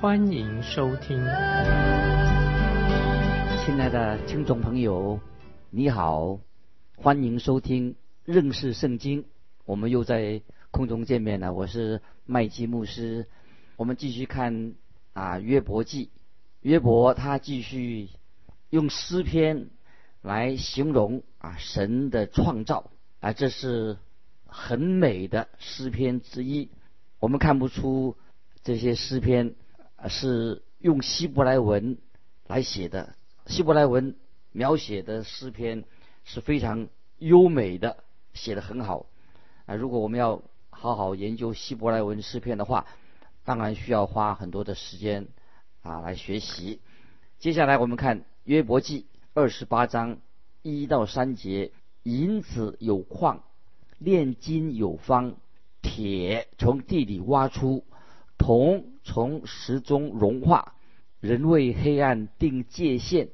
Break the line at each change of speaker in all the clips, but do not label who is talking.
欢迎收听。
亲爱的听众朋友，你好，欢迎收听认识圣经。我们又在空中见面了，我是麦基牧师。我们继续看啊约伯记，约伯他继续用诗篇来形容啊神的创造啊，这是很美的诗篇之一。我们看不出这些诗篇是用希伯来文来写的，希伯来文描写的诗篇是非常优美的，写的很好。啊，如果我们要好好研究希伯来文诗篇的话，当然需要花很多的时间啊来学习。接下来我们看约伯记二十八章一到三节：银子有矿，炼金有方，铁从地里挖出，铜从石中融化。人为黑暗定界限，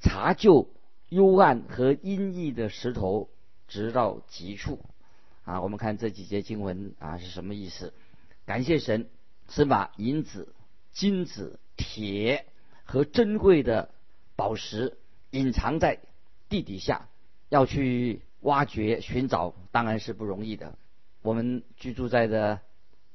查究幽暗和阴翳的石头，直到极处。啊，我们看这几节经文啊是什么意思？感谢神，神把银子、金子、铁和珍贵的宝石隐藏在地底下，要去挖掘、寻找，当然是不容易的。我们居住在的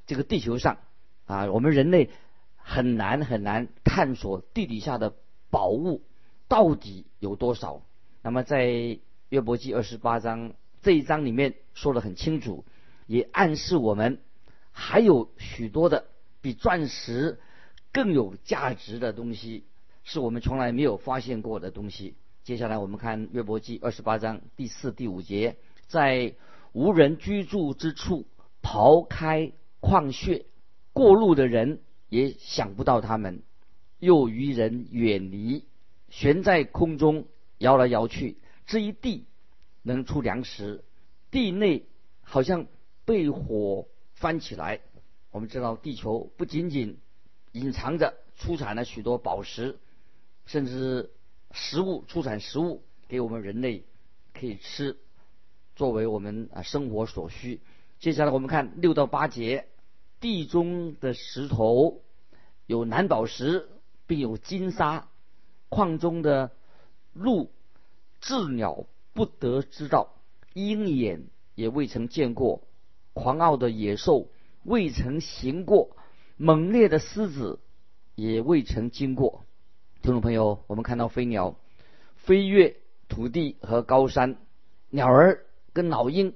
这个地球上啊，我们人类很难很难探索地底下的宝物到底有多少。那么在约伯记二十八章。这一章里面说的很清楚，也暗示我们还有许多的比钻石更有价值的东西，是我们从来没有发现过的东西。接下来我们看约伯记二十八章第四、第五节，在无人居住之处刨开矿穴，过路的人也想不到他们，又与人远离，悬在空中摇来摇去，这一地。能出粮食，地内好像被火翻起来。我们知道，地球不仅仅隐藏着出产了许多宝石，甚至食物出产食物给我们人类可以吃，作为我们啊生活所需。接下来我们看六到八节，地中的石头有蓝宝石，并有金沙；矿中的鹿、鸷鸟。不得知道，鹰眼也未曾见过，狂傲的野兽未曾行过，猛烈的狮子也未曾经过。听众朋友，我们看到飞鸟飞越土地和高山，鸟儿跟老鹰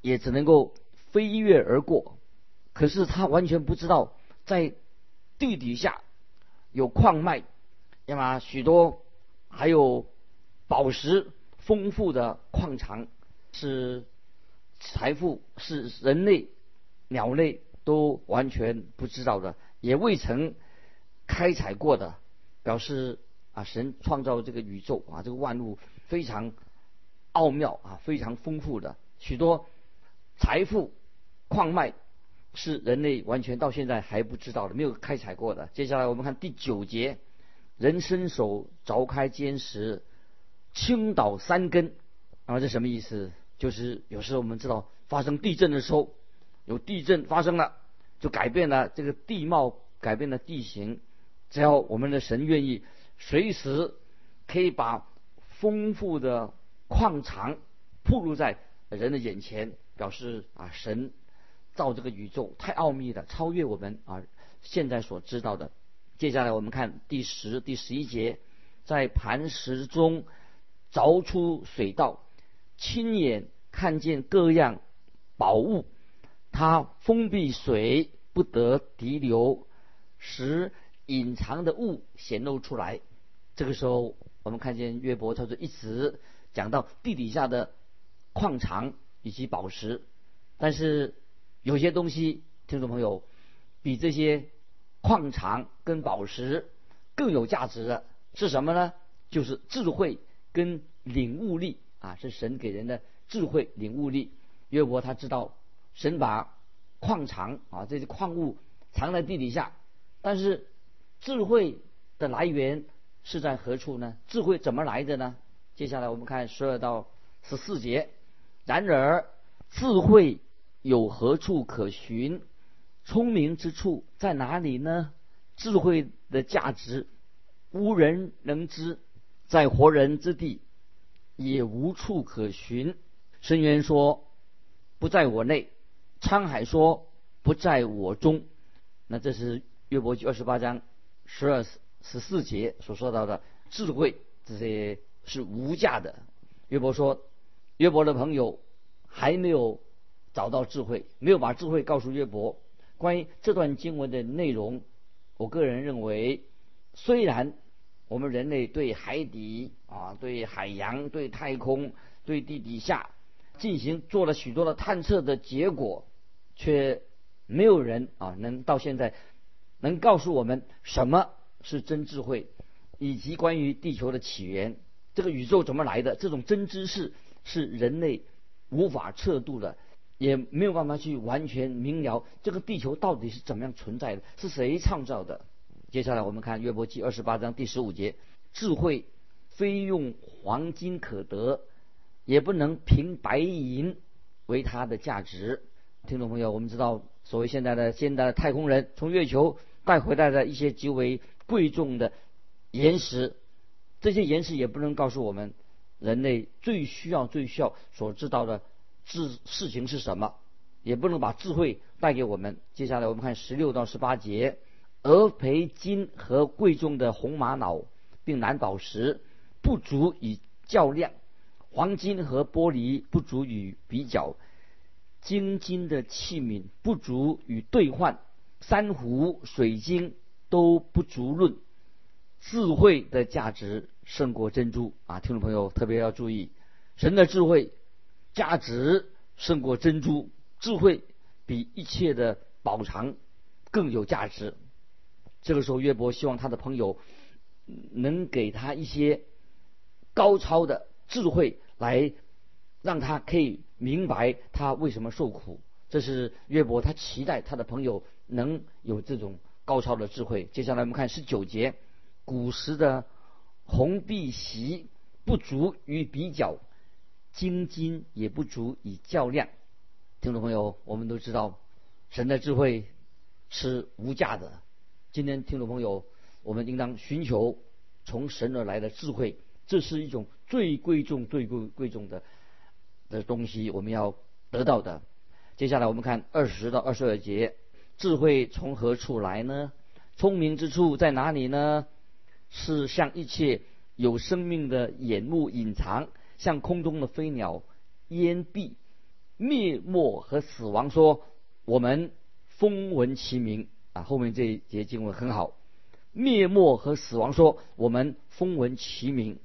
也只能够飞跃而过，可是他完全不知道在地底下有矿脉，那么许多还有宝石。丰富的矿场是财富，是人类、鸟类都完全不知道的，也未曾开采过的，表示啊，神创造这个宇宙啊，这个万物非常奥妙啊，非常丰富的许多财富矿脉是人类完全到现在还不知道的，没有开采过的。接下来我们看第九节，人伸手凿开坚石。倾倒三根，那么这什么意思？就是有时候我们知道发生地震的时候，有地震发生了，就改变了这个地貌，改变了地形。只要我们的神愿意，随时可以把丰富的矿场铺露在人的眼前，表示啊，神造这个宇宙太奥秘了，超越我们啊现在所知道的。接下来我们看第十、第十一节，在磐石中。凿出水道，亲眼看见各样宝物，他封闭水不得滴流，使隐藏的物显露出来。这个时候，我们看见约伯他就一直讲到地底下的矿场以及宝石，但是有些东西，听众朋友，比这些矿场跟宝石更有价值的是什么呢？就是智慧跟领悟力啊，是神给人的智慧领悟力。约伯他知道神把矿藏啊这些矿物藏在地底下，但是智慧的来源是在何处呢？智慧怎么来的呢？接下来我们看十二到十四节。然而智慧有何处可寻？聪明之处在哪里呢？智慧的价值无人能知，在活人之地也无处可寻。深渊说不在我内，沧海说不在我中。那这是约伯记二十八章十二十四节所说到的智慧，这些是无价的。约伯说，约伯的朋友还没有找到智慧，没有把智慧告诉约伯。关于这段经文的内容，我个人认为，虽然我们人类对海底啊、对海洋、对太空、对地底下进行做了许多的探测的结果，却没有人啊能到现在能告诉我们什么是真智慧，以及关于地球的起源、这个宇宙怎么来的这种真知识，是人类无法测度的。也没有办法去完全明了这个地球到底是怎么样存在的，是谁创造的。接下来我们看约伯记二十八章第十五节：智慧非用黄金可得，也不能凭白银为它的价值。听众朋友，我们知道，所谓现在的现代的太空人从月球带回来的一些极为贵重的岩石，这些岩石也不能告诉我们人类最需要、最需要所知道的。事事情是什么，也不能把智慧带给我们。接下来我们看十六到十八节：鹅培金和贵重的红玛瑙，并蓝宝石不足以较量；黄金和玻璃不足以比较；精金的器皿不足以兑换；珊瑚、水晶都不足论。智慧的价值胜过珍珠啊！听众朋友特别要注意，神的智慧。价值胜过珍珠，智慧比一切的宝藏更有价值。这个时候，约伯希望他的朋友能给他一些高超的智慧，来让他可以明白他为什么受苦。这是约伯他期待他的朋友能有这种高超的智慧。接下来我们看十九节：古时的红碧玺不足于比较。金金也不足以较量，听众朋友，我们都知道，神的智慧是无价的。今天，听众朋友，我们应当寻求从神而来的智慧，这是一种最贵重、最贵贵重的的东西，我们要得到的。接下来，我们看二十到二十二节：智慧从何处来呢？聪明之处在哪里呢？是向一切有生命的眼目隐藏。像空中的飞鸟，烟蔽灭没和死亡说：“我们风闻其名啊。”后面这一节经文很好。灭没和死亡说：“我们风闻其名。”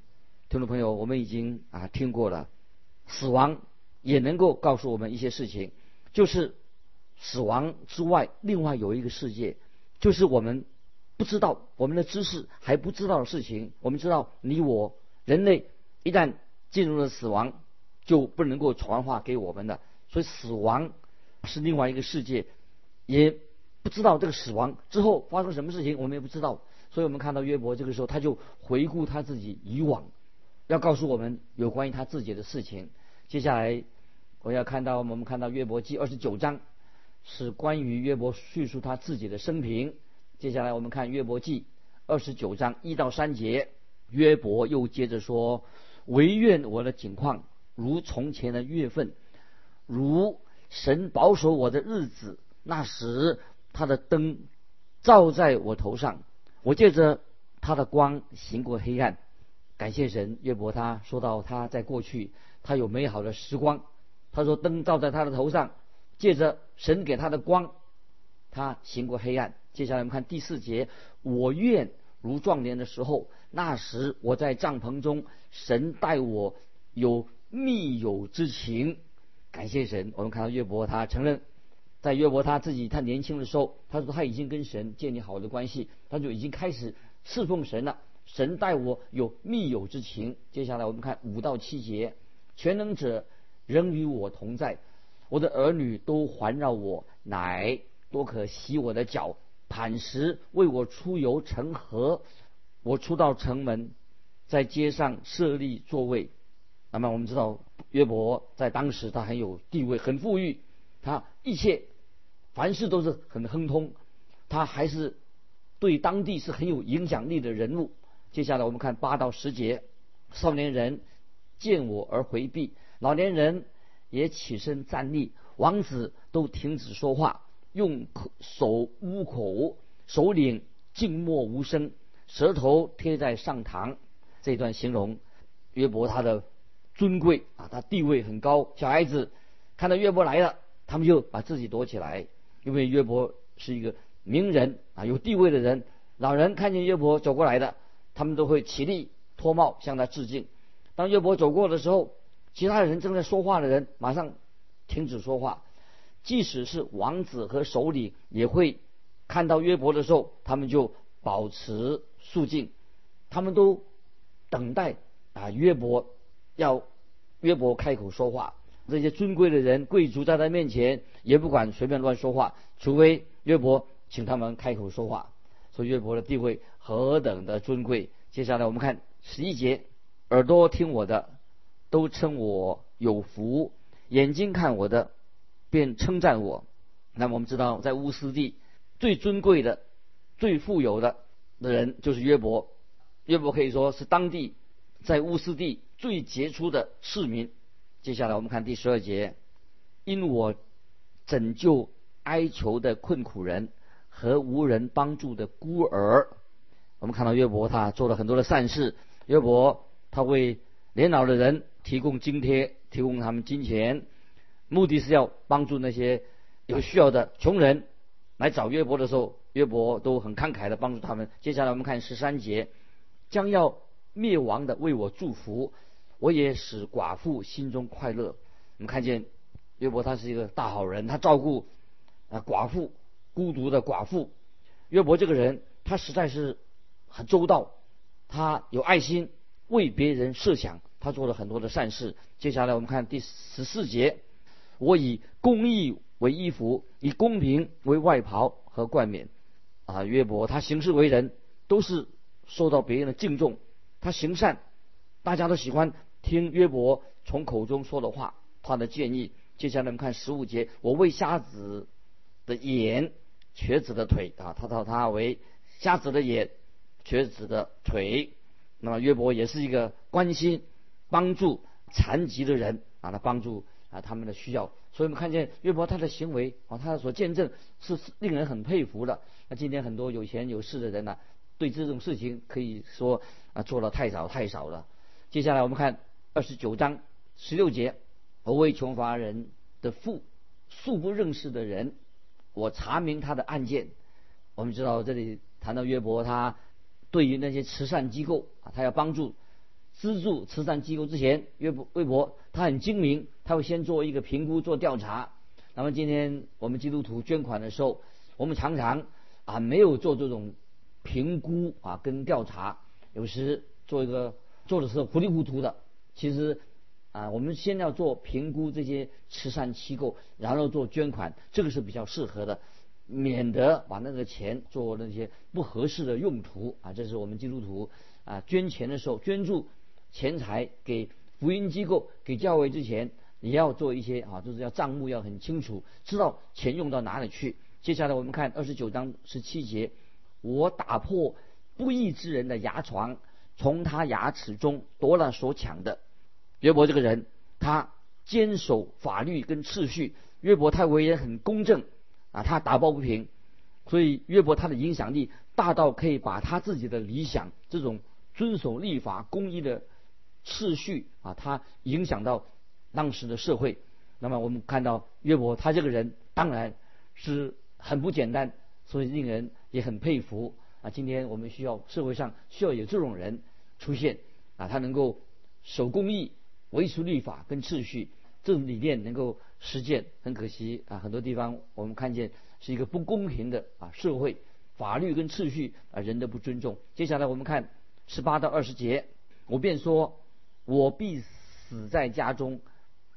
听众朋友，我们已经啊听过了。死亡也能够告诉我们一些事情，就是死亡之外，另外有一个世界，就是我们不知道我们的知识还不知道的事情。我们知道，你我人类一旦进入了死亡，就不能够传话给我们的，所以死亡是另外一个世界，也不知道这个死亡之后发生什么事情，我们也不知道。所以我们看到约伯这个时候，他就回顾他自己以往，要告诉我们有关于他自己的事情。接下来我要看到我们看到约伯记二十九章，是关于约伯叙述他自己的生平。接下来我们看约伯记二十九章一到三节，约伯又接着说。唯愿我的景况如从前的月份，如神保守我的日子。那时他的灯照在我头上，我借着他的光行过黑暗。感谢神，约伯他说到他在过去他有美好的时光。他说灯照在他的头上，借着神给他的光，他行过黑暗。接下来我们看第四节，我愿如壮年的时候。那时我在帐篷中，神待我有密友之情，感谢神。我们看到约伯他承认，在约伯他自己他年轻的时候，他说他已经跟神建立好的关系，他就已经开始侍奉神了。神待我有密友之情。接下来我们看五到七节，全能者仍与我同在，我的儿女都环绕我，乃多可洗我的脚，磐石为我出游成河。我出到城门，在街上设立座位。那么我们知道约伯在当时他很有地位，很富裕，他一切凡事都是很亨通，他还是对当地是很有影响力的人物。接下来我们看八到十节，少年人见我而回避，老年人也起身站立，王子都停止说话，用手捂口，首领静默无声，舌头贴在上膛。这段形容约伯他的尊贵啊，他地位很高。小孩子看到约伯来了，他们就把自己躲起来，因为约伯是一个名人啊，有地位的人。老人看见约伯走过来的。他们都会起立脱帽向他致敬。当约伯走过的时候，其他人正在说话的人马上停止说话。即使是王子和首领也会看到约伯的时候，他们就保持肃静。他们都等待啊约伯要约伯开口说话。这些尊贵的人贵族在他面前也不管随便乱说话，除非约伯请他们开口说话。说约伯的地位何等的尊贵。接下来我们看十一节，耳朵听我的，都称我有福；眼睛看我的，便称赞我。那么我们知道，在乌斯地最尊贵的、最富有的的人就是约伯。约伯可以说是当地在乌斯地最杰出的市民。接下来我们看第十二节，因我拯救哀求的困苦人。和无人帮助的孤儿，我们看到约伯他做了很多的善事。约伯他为年老的人提供津贴，提供他们金钱，目的是要帮助那些有需要的穷人。来找约伯的时候，约伯都很慷慨的帮助他们。接下来我们看十三节，将要灭亡的为我祝福，我也使寡妇心中快乐。我们看见约伯他是一个大好人，他照顾啊寡妇。孤独的寡妇，约伯这个人，他实在是很周到，他有爱心，为别人设想，他做了很多的善事。接下来我们看第十四节，我以公义为衣服，以公平为外袍和冠冕。啊，约伯他行事为人都是受到别人的敬重，他行善，大家都喜欢听约伯从口中说的话，他的建议。接下来我们看十五节，我为瞎子的眼。瘸子的腿啊，他称他为瞎子的眼，瘸子的腿。那么约伯也是一个关心、帮助残疾的人啊，他帮助啊他们的需要。所以我们看见约伯他的行为啊，他所见证是令人很佩服的。那今天很多有钱有势的人呢，对这种事情可以说啊做的太少太少了。接下来我们看二十九章十六节，我为穷乏人的父，素不认识的人。我查明他的案件，我们知道这里谈到约伯，他对于那些慈善机构啊，他要帮助资助慈善机构之前，约伯约伯他很精明，他会先做一个评估做调查。那么今天我们基督徒捐款的时候，我们常常啊没有做这种评估啊跟调查，有时做一个做的是糊里糊涂的。其实。啊，我们先要做评估这些慈善机构，然后做捐款，这个是比较适合的，免得把那个钱做那些不合适的用途啊。这是我们基督徒啊捐钱的时候，捐助钱财给福音机构、给教会之前，也要做一些啊，就是要账目要很清楚，知道钱用到哪里去。接下来我们看二十九章十七节，我打破不义之人的牙床，从他牙齿中夺了所抢的。约伯这个人，他坚守法律跟秩序。约伯他为人很公正啊，他打抱不平，所以约伯他的影响力大到可以把他自己的理想，这种遵守立法、公义的秩序啊，他影响到当时的社会。那么我们看到约伯他这个人当然是很不简单，所以令人也很佩服啊。今天我们需要社会上需要有这种人出现啊，他能够守公义。维持律法跟秩序，这种理念能够实践，很可惜啊，很多地方我们看见是一个不公平的啊社会，法律跟秩序啊，人都不尊重。接下来我们看十八到二十节，我便说，我必死在家中，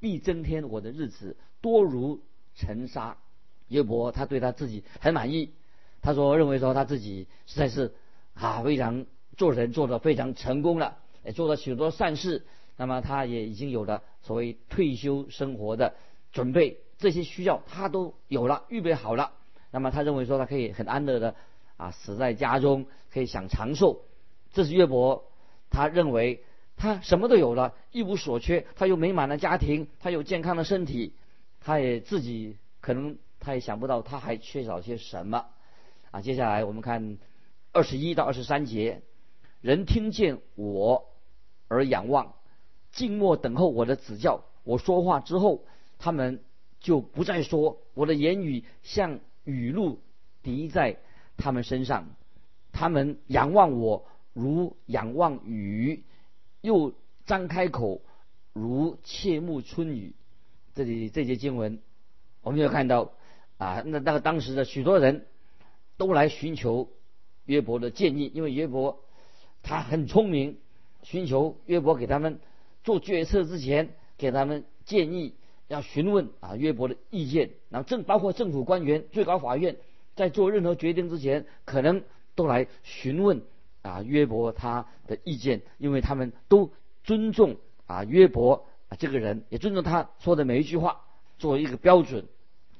必增添我的日子多如尘沙。约伯他对他自己很满意，他说认为说他自己实在是啊非常做人做得非常成功了，也做了许多善事。那么他也已经有了所谓退休生活的准备，这些需要他都有了，预备好了。那么他认为说他可以很安乐的啊死在家中，可以享长寿。这是约伯，他认为他什么都有了，一无所缺。他有美满的家庭，他有健康的身体，他也自己可能他也想不到他还缺少些什么。啊，接下来我们看二十一到二十三节，人听见我而仰望。静默等候我的指教。我说话之后，他们就不再说。我的言语像雨露滴在他们身上。他们仰望我如仰望雨，又张开口如切木春雨。这里这节经文，我们要看到啊，那那个当时的许多人都来寻求约伯的建议，因为约伯他很聪明，寻求约伯给他们。做决策之前，给他们建议，要询问啊约伯的意见。然后政包括政府官员、最高法院，在做任何决定之前，可能都来询问啊约伯他的意见，因为他们都尊重啊约伯这个人，也尊重他说的每一句话，作为一个标准。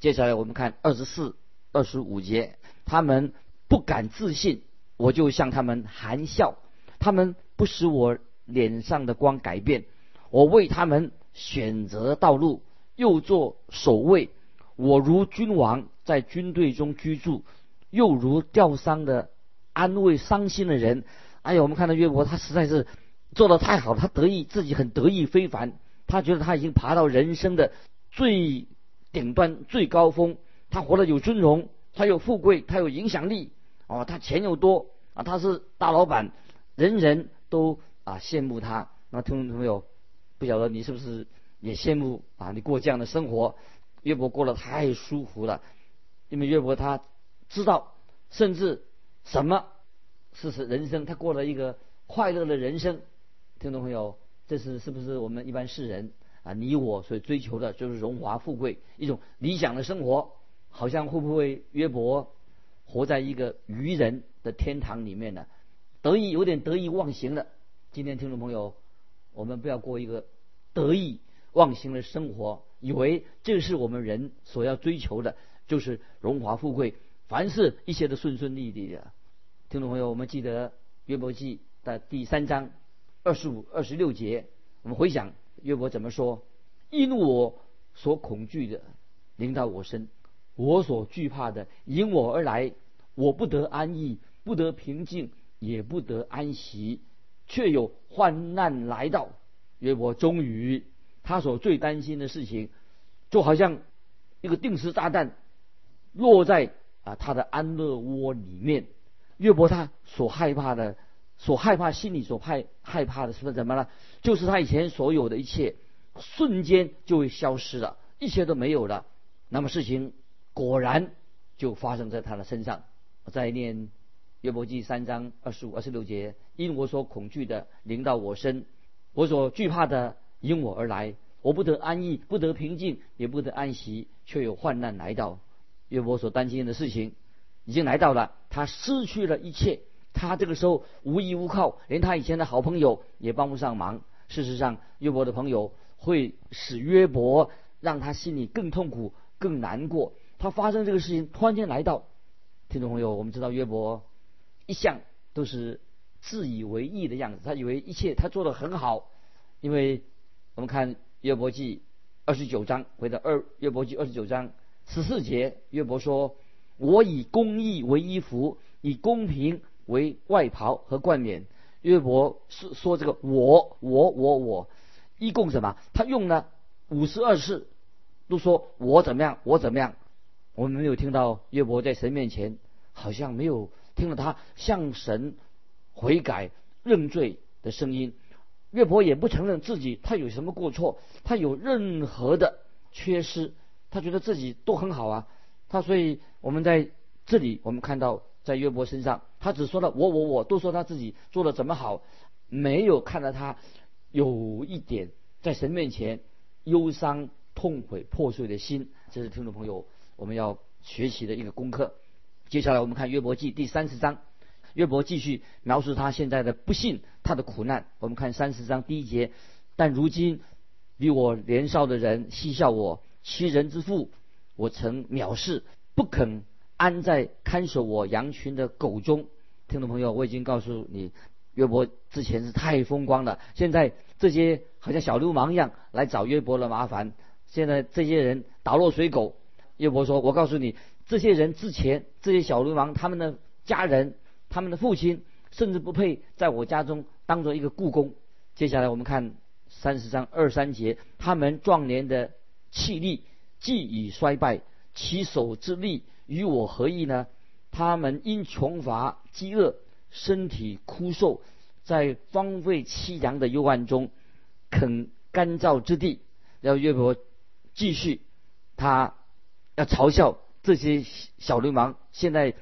接下来我们看二十四、二十五节，他们不敢自信，我就向他们含笑，他们不使我脸上的光改变。我为他们选择道路，又做守卫。我如君王在军队中居住，又如吊丧的安慰伤心的人。哎呀，我们看到约伯，他实在是做的太好，他得意，自己很得意非凡。他觉得他已经爬到人生的最顶端、最高峰。他活得有尊荣，他有富贵，他有影响力。哦，他钱又多啊，他是大老板，人人都啊羡慕他。那听众朋友。不晓得你是不是也羡慕啊？你过这样的生活，约伯过得太舒服了。因为约伯他知道，甚至什么是是人生，他过了一个快乐的人生。听众朋友，这是是不是我们一般世人啊？你我所追求的就是荣华富贵，一种理想的生活，好像会不会约伯活在一个愚人的天堂里面呢？得意有点得意忘形了。今天听众朋友。我们不要过一个得意忘形的生活，以为这是我们人所要追求的，就是荣华富贵，凡事一切都顺顺利利的。听众朋友，我们记得约伯记的第三章二十五、二十六节，我们回想约伯怎么说：“因我所恐惧的临到我身，我所惧怕的因我而来，我不得安逸，不得平静，也不得安息。”却有患难来到，约伯终于他所最担心的事情，就好像一个定时炸弹落在啊他的安乐窝里面。约伯他所害怕的，所害怕心里所害害怕的是不是怎么了？就是他以前所有的一切瞬间就会消失了，一切都没有了。那么事情果然就发生在他的身上。我再念。约伯记三章二十五、二十六节，因我所恐惧的临到我身，我所惧怕的因我而来，我不得安逸，不得平静，也不得安息，却有患难来到。约伯所担心的事情已经来到了，他失去了一切，他这个时候无依无靠，连他以前的好朋友也帮不上忙。事实上，约伯的朋友会使约伯让他心里更痛苦、更难过。他发生这个事情突然间来到，听众朋友，我们知道约伯。一向都是自以为意的样子，他以为一切他做的很好，因为我们看约伯记二十九章，回到二约伯记二十九章十四节，约伯说：“我以公义为衣服，以公平为外袍和冠冕。”约伯是说这个我我我我，一共什么？他用了五十二次，都说我怎么样，我怎么样。我们没有听到约伯在神面前好像没有。听了他向神悔改认罪的声音，岳伯也不承认自己他有什么过错，他有任何的缺失，他觉得自己都很好啊。他所以我们在这里我们看到在约伯身上，他只说了我我我，都说他自己做的怎么好，没有看到他有一点在神面前忧伤、痛悔、破碎的心。这是听众朋友我们要学习的一个功课。接下来我们看约伯记第三十章，约伯继续描述他现在的不幸，他的苦难。我们看三十章第一节，但如今比我年少的人嬉笑我，欺人之父，我曾藐视，不肯安在看守我羊群的狗中。听众朋友，我已经告诉你，约伯之前是太风光了，现在这些好像小流氓一样来找约伯的麻烦。现在这些人打落水狗。约伯说：“我告诉你。”这些人之前，这些小流氓，他们的家人，他们的父亲，甚至不配在我家中当做一个故宫。接下来我们看三十章二三节，他们壮年的气力既已衰败，其手之力与我何异呢？他们因穷乏、饥饿，身体枯瘦，在荒废凄凉的幽暗中啃干燥之地。要约伯继续，他要嘲笑。这些小流氓现在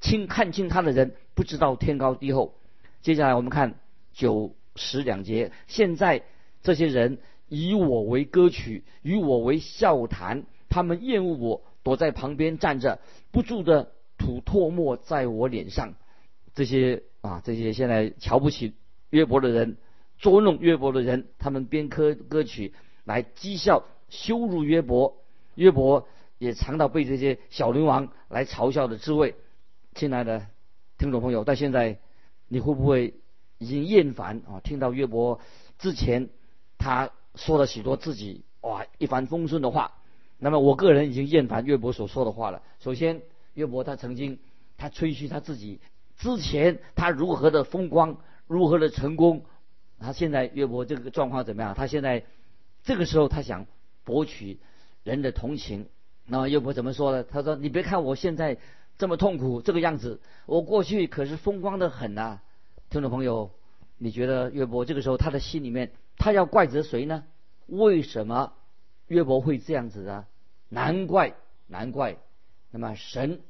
清看清他的人不知道天高地厚。接下来我们看九十两节。现在这些人以我为歌曲，与我为笑谈。他们厌恶我，躲在旁边站着，不住的吐唾沫在我脸上。这些啊，这些现在瞧不起约伯的人，捉弄约伯的人，他们编歌歌曲来讥笑、羞辱约伯。约伯。也尝到被这些小流氓来嘲笑的滋味，亲爱的听众朋友，到现在你会不会已经厌烦啊？听到约伯之前他说了许多自己哇一帆风顺的话，那么我个人已经厌烦约伯所说的话了。首先，约伯他曾经他吹嘘他自己之前他如何的风光，如何的成功，他现在约伯这个状况怎么样？他现在这个时候他想博取人的同情。那么约伯怎么说呢？他说：“你别看我现在这么痛苦，这个样子，我过去可是风光的很呐。”听众朋友，你觉得约伯这个时候他的心里面，他要怪责谁呢？为什么约伯会这样子啊？难怪，难怪。那么神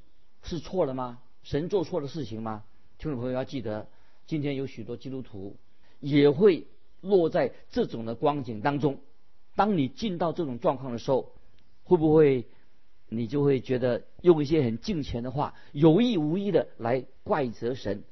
是错了吗？神做错了事情吗？听众朋友要记得，今天有许多基督徒也会落在这种的光景当中。当你进到这种状况的时候，会不会？你就会觉得用一些很敬虔的话，有意无意的来怪责神，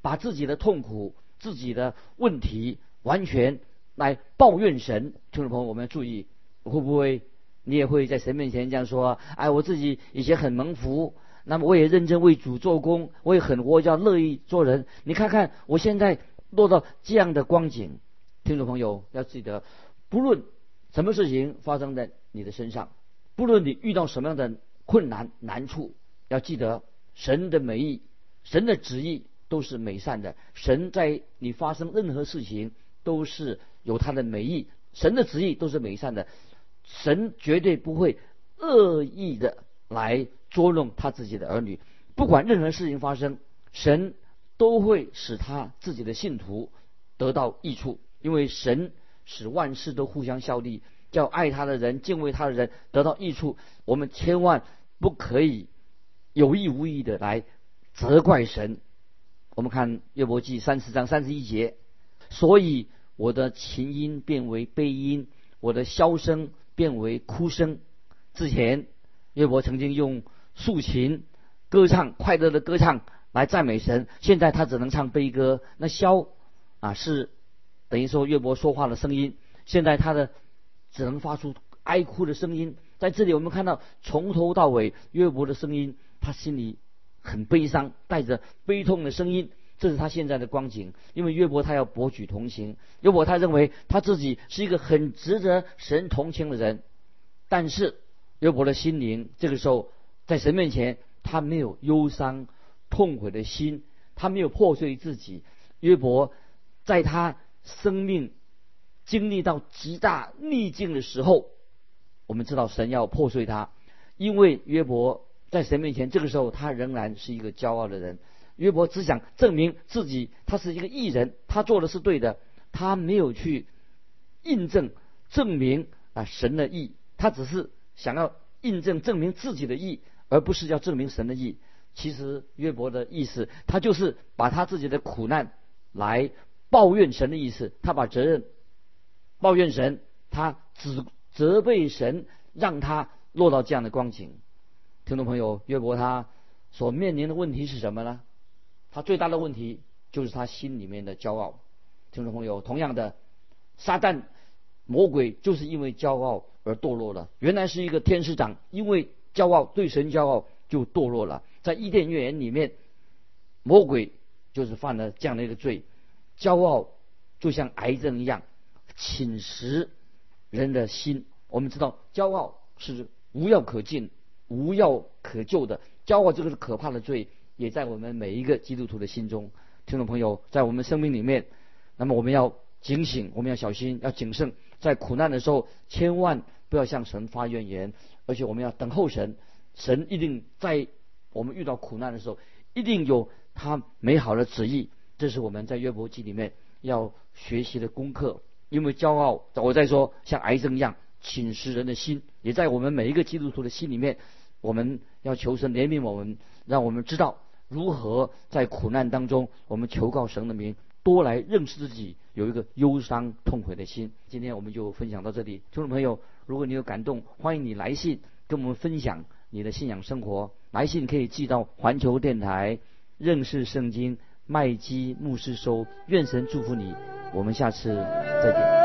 把自己的痛苦、自己的问题完全来抱怨神。听众朋友，我们要注意，会不会你也会在神面前这样说？哎，我自己以前很蒙福，那么我也认真为主做工，我也很我叫乐意做人。你看看我现在落到这样的光景，听众朋友要记得，不论什么事情发生在你的身上。不论你遇到什么样的困难难处，要记得神的美意，神的旨意都是美善的。神在你发生任何事情都是有他的美意，神的旨意都是美善的。神绝对不会恶意的来捉弄他自己的儿女。不管任何事情发生，神都会使他自己的信徒得到益处，因为神使万事都互相效力。叫爱他的人、敬畏他的人得到益处。我们千万不可以有意无意的来责怪神。我们看约伯记三十章三十一节，所以我的琴音变为悲音，我的箫声变为哭声。之前约伯曾经用竖琴歌唱、快乐的歌唱来赞美神，现在他只能唱悲歌。那箫啊，是等于说约伯说话的声音。现在他的。只能发出哀哭的声音。在这里，我们看到从头到尾约伯的声音，他心里很悲伤，带着悲痛的声音。这是他现在的光景。因为约伯他要博取同情，约伯他认为他自己是一个很值得神同情的人。但是约伯的心灵这个时候在神面前，他没有忧伤痛悔的心，他没有破碎自己。约伯在他生命。经历到极大逆境的时候，我们知道神要破碎他，因为约伯在神面前，这个时候他仍然是一个骄傲的人。约伯只想证明自己，他是一个艺人，他做的是对的，他没有去印证证明啊神的意，他只是想要印证证明自己的意，而不是要证明神的意。其实约伯的意思，他就是把他自己的苦难来抱怨神的意思，他把责任抱怨神，他指责备神，让他落到这样的光景。听众朋友，约伯他所面临的问题是什么呢？他最大的问题就是他心里面的骄傲。听众朋友，同样的，撒旦魔鬼就是因为骄傲而堕落了。原来是一个天使长，因为骄傲对神骄傲就堕落了。在伊甸园里面，魔鬼就是犯了这样的一个罪，骄傲就像癌症一样侵蚀人的心。我们知道，骄傲是无药可救、无药可救的。骄傲这个是可怕的罪，也在我们每一个基督徒的心中。听众朋友，在我们生命里面。那么我们要警醒，我们要小心，要谨慎，在苦难的时候，千万不要向神发怨言，而且我们要等候神，神一定在我们遇到苦难的时候，一定有他美好的旨意。这是我们在约伯记里面要学习的功课。因为骄傲，我在说像癌症一样侵蚀人的心，也在我们每一个基督徒的心里面，我们要求神怜悯我们，让我们知道如何在苦难当中，我们求告神的名。多来认识自己，有一个忧伤痛悔的心。今天我们就分享到这里，听众朋友，如果你有感动，欢迎你来信跟我们分享你的信仰生活。来信可以寄到环球电台认识圣经麦基牧师收。愿神祝福你，我们下次再见。